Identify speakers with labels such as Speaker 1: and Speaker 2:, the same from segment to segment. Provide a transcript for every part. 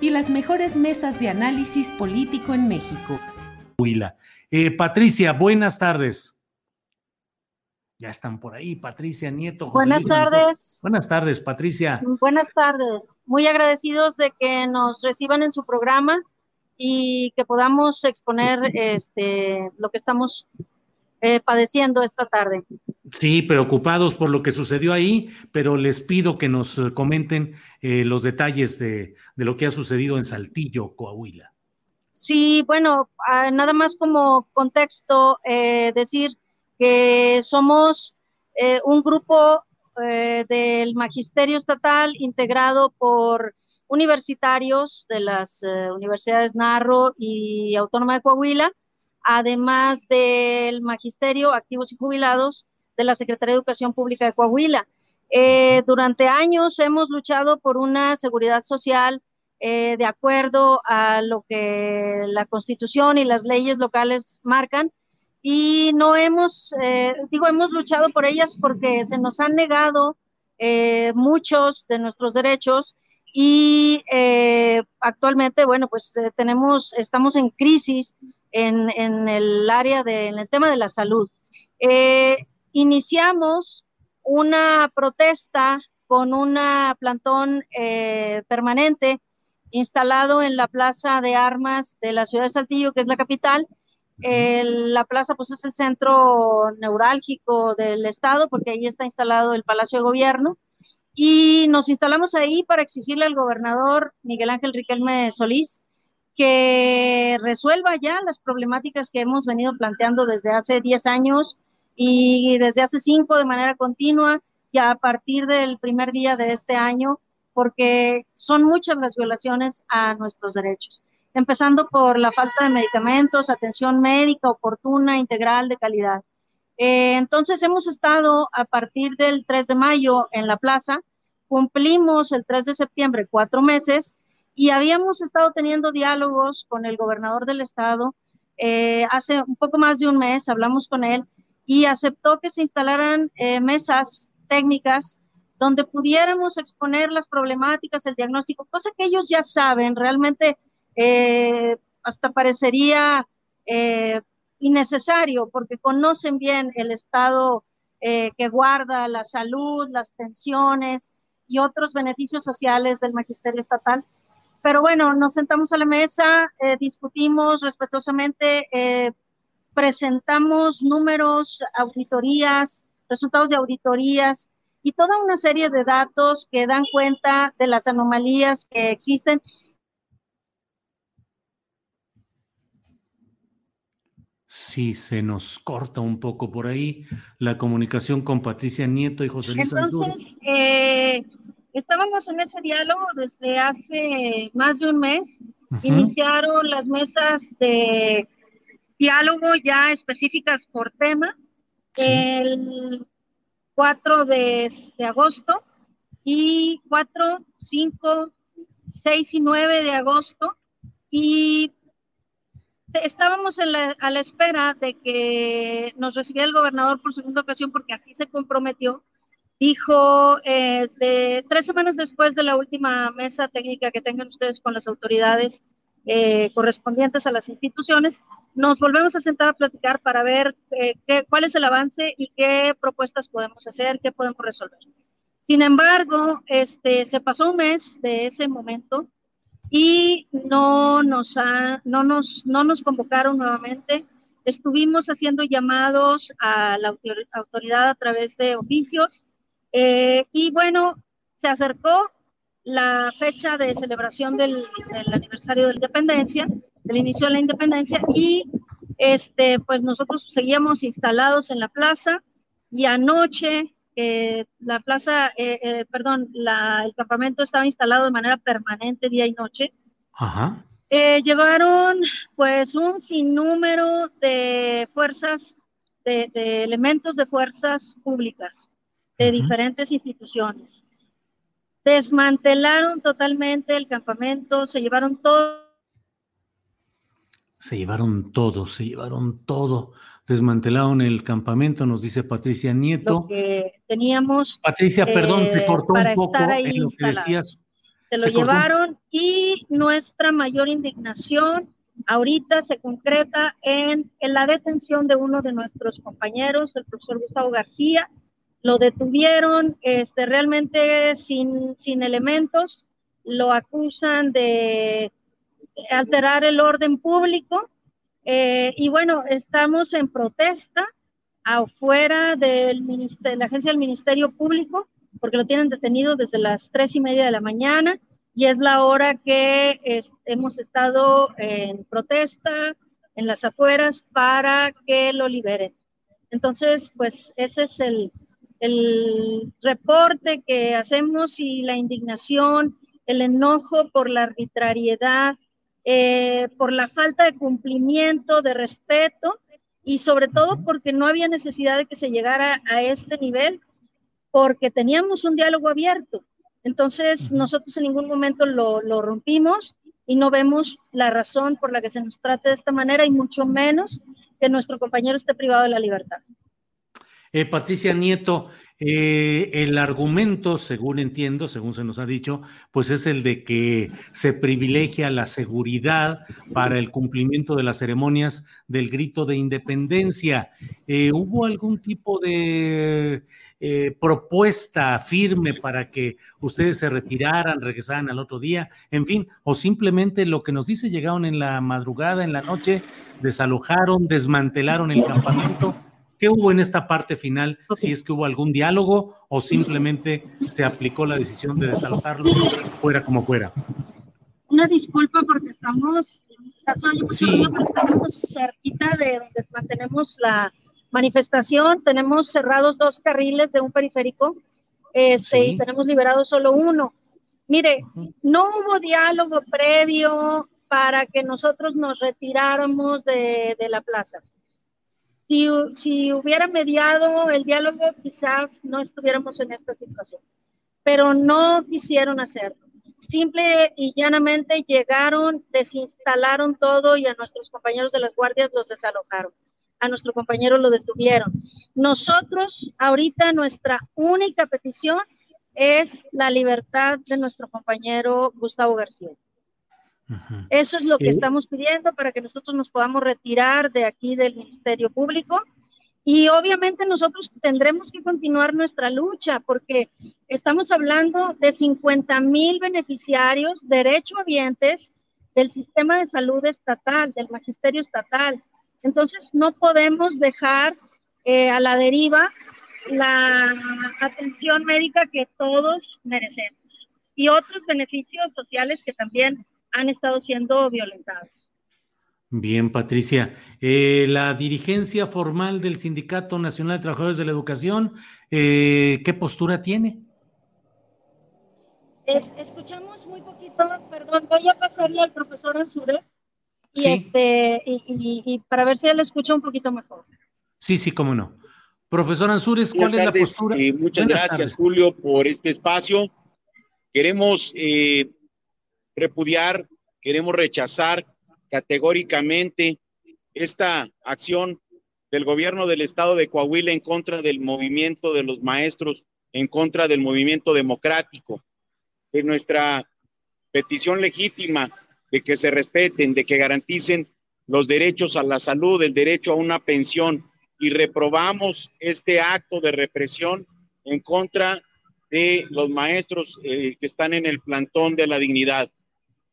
Speaker 1: y las mejores mesas de análisis político en México.
Speaker 2: Eh, Patricia, buenas tardes. Ya están por ahí, Patricia Nieto.
Speaker 3: José buenas Luis tardes.
Speaker 2: Buenas tardes, Patricia.
Speaker 3: Buenas tardes. Muy agradecidos de que nos reciban en su programa y que podamos exponer este, lo que estamos eh, padeciendo esta tarde.
Speaker 2: Sí, preocupados por lo que sucedió ahí, pero les pido que nos eh, comenten eh, los detalles de, lo que ha sucedido en Saltillo, Coahuila.
Speaker 3: Sí, bueno, ah, nada más como contexto, decir que somos un grupo del Magisterio Estatal integrado por universitarios de las universidades Narro y Autónoma de Coahuila, además del magisterio, activos y jubilados de la Secretaría de Educación Pública de Coahuila. Eh, durante años hemos luchado por una seguridad social eh, de acuerdo a lo que la Constitución y las leyes locales marcan y no hemos, eh, digo, hemos luchado por ellas porque se nos han negado muchos de nuestros derechos y actualmente, bueno, pues tenemos, estamos en crisis en, el área de, en el tema de la salud. Eh, iniciamos una protesta con un plantón eh, permanente instalado en la plaza de armas de la ciudad de Saltillo, que es la capital. la plaza pues es el centro neurálgico del estado porque ahí está instalado el Palacio de Gobierno y nos instalamos ahí para exigirle al gobernador Miguel Ángel Riquelme Solís que resuelva ya las problemáticas que hemos venido planteando desde hace 10 años y desde hace 5 de manera continua y a partir del primer día de este año, porque son muchas las violaciones a nuestros derechos, empezando por la falta de medicamentos, atención médica oportuna, integral, de calidad. Eh, entonces hemos estado a partir del 3 de mayo en la plaza, cumplimos el 3 de septiembre cuatro meses y habíamos estado teniendo diálogos con el gobernador del estado. Eh, hace un poco más de un mes hablamos con él y aceptó que se instalaran eh, mesas técnicas donde pudiéramos exponer las problemáticas, el diagnóstico, cosa que ellos ya saben, realmente eh, hasta parecería innecesario porque conocen bien el estado que guarda la salud, las pensiones y otros beneficios sociales del magisterio estatal. Pero bueno, nos sentamos a la mesa, eh, discutimos respetuosamente, eh, presentamos números, auditorías, resultados de auditorías y toda una serie de datos que dan cuenta de las anomalías que existen.
Speaker 2: Sí, se nos corta un poco por ahí la comunicación con Patricia Nieto y José Luis
Speaker 3: Entonces, eh, Estábamos en ese diálogo desde hace más de un mes. Iniciaron las mesas de diálogo ya específicas por tema el 4 de, agosto y 4, 5, 6 y 9 de agosto. Y estábamos a la espera de que nos recibiera el gobernador por segunda ocasión porque así se comprometió dijo eh, de tres semanas después de la última mesa técnica que tengan ustedes con las autoridades eh, correspondientes a las instituciones, nos volvemos a sentar a platicar para ver eh, qué, cuál es el avance y qué propuestas podemos hacer, qué podemos resolver. Sin embargo, este, se pasó un mes de ese momento y no nos, ha, no nos, no nos convocaron nuevamente. Estuvimos haciendo llamados a la autoridad a través de oficios eh, y bueno, se acercó la fecha de celebración del, del, aniversario de la independencia, del inicio de la independencia, y este, pues nosotros seguíamos instalados en la plaza y anoche eh, la plaza, eh, eh, perdón, la, el campamento estaba instalado de manera permanente día y noche.
Speaker 2: Ajá.
Speaker 3: Llegaron pues un sinnúmero de fuerzas, de, de elementos de fuerzas públicas de diferentes instituciones. Desmantelaron totalmente el campamento, se llevaron todo.
Speaker 2: Se llevaron todo, se llevaron todo. Desmantelaron el campamento, nos dice Patricia Nieto.
Speaker 3: Lo que teníamos.
Speaker 2: Patricia, perdón, se cortó un poco en lo que decías.
Speaker 3: Se lo se llevaron cortó. y nuestra mayor indignación ahorita se concreta en, en la detención de uno de nuestros compañeros, el profesor Gustavo García, lo detuvieron este, realmente sin, elementos, lo acusan de alterar el orden público eh, y bueno, estamos en protesta afuera del de la agencia del Ministerio Público porque lo tienen detenido desde las tres y media de la mañana y es la hora que es, hemos estado en protesta en las afueras para que lo liberen. Entonces, pues ese es el, el reporte que hacemos y la indignación, el enojo por la arbitrariedad, eh, por la falta de cumplimiento, de respeto y sobre todo porque no había necesidad de que se llegara a este nivel, porque teníamos un diálogo abierto. Entonces, nosotros en ningún momento lo, lo rompimos y no vemos la razón por la que se nos trate de esta manera y mucho menos que nuestro compañero esté privado de la libertad.
Speaker 2: Eh, Patricia Nieto, eh, el argumento, según entiendo, según se nos ha dicho, pues es el de que se privilegia la seguridad para el cumplimiento de las ceremonias del grito de independencia. Eh, ¿Hubo algún tipo de eh, propuesta firme para que ustedes se retiraran, regresaran al otro día? En fin, o simplemente lo que nos dice, llegaron en la madrugada, en la noche, desalojaron, desmantelaron el campamento ¿Qué hubo en esta parte final? Okay. Si es que hubo algún diálogo o simplemente se aplicó la decisión de desalojarlo fuera como fuera.
Speaker 3: Una disculpa porque estamos, sí. estamos cerquita de donde mantenemos la manifestación. Tenemos cerrados dos carriles de un periférico este, sí. y tenemos liberado solo uno. Mire, no hubo diálogo previo para que nosotros nos retiráramos de, de la plaza si, si hubiera mediado el diálogo, quizás no estuviéramos en esta situación, pero no quisieron hacerlo. Simple y llanamente llegaron, desinstalaron todo y a nuestros compañeros de las guardias los desalojaron. A nuestro compañero lo detuvieron. Nosotros, ahorita, nuestra única petición es la libertad de nuestro compañero Gustavo García. Eso es lo que estamos pidiendo para que nosotros nos podamos retirar de aquí del Ministerio Público. Y obviamente nosotros tendremos que continuar nuestra lucha porque estamos hablando de 50 mil beneficiarios, derechohabientes del sistema de salud estatal, del magisterio estatal. Entonces no podemos dejar eh, a la deriva la atención médica que todos merecemos y otros beneficios sociales que también han estado siendo violentados.
Speaker 2: Bien, Patricia. Eh, la dirigencia formal del Sindicato Nacional de Trabajadores de la Educación, eh, ¿qué postura tiene?
Speaker 3: Es, escuchamos muy poquito, perdón, voy a pasarle al profesor Ansures y, sí. este, y, y, y, para ver si él escucha un poquito mejor.
Speaker 2: Sí, sí, cómo no. Profesor Ansures, ¿cuál es la postura?
Speaker 4: Eh, muchas Buenas gracias, tardes. Julio, por este espacio. Queremos eh, repudiar, queremos rechazar categóricamente esta acción del gobierno del estado de Coahuila en contra del movimiento de los maestros en contra del movimiento democrático, de nuestra petición legítima de que se respeten, de que garanticen los derechos a la salud, el derecho a una pensión, y reprobamos este acto de represión en contra de los maestros eh, que están en el plantón de la dignidad.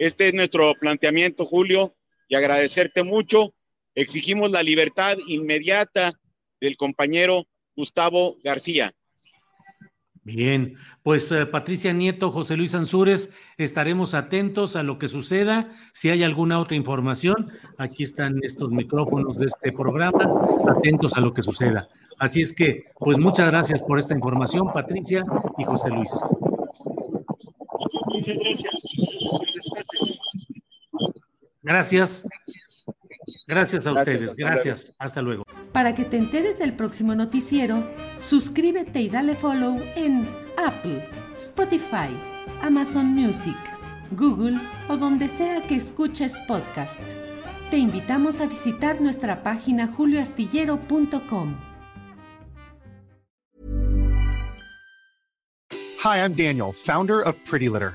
Speaker 4: Este es nuestro planteamiento, Julio, y agradecerte mucho. Exigimos la libertad inmediata del compañero Gustavo García.
Speaker 2: Bien, pues eh, Patricia Nieto, José Luis Ansúrez, estaremos atentos a lo que suceda. Si hay alguna otra información, aquí están estos micrófonos de este programa, atentos a lo que suceda. Así es que, pues muchas gracias por esta información, Patricia y José Luis. Muchas gracias. Gracias. Gracias a ustedes. Gracias. Hasta luego.
Speaker 1: Para que te enteres del próximo noticiero, suscríbete y dale follow en Apple, Spotify, Amazon Music, Google o donde sea que escuches podcast. Te invitamos a visitar nuestra página julioastillero.com.
Speaker 5: Hi, I'm Daniel, founder of Pretty Litter.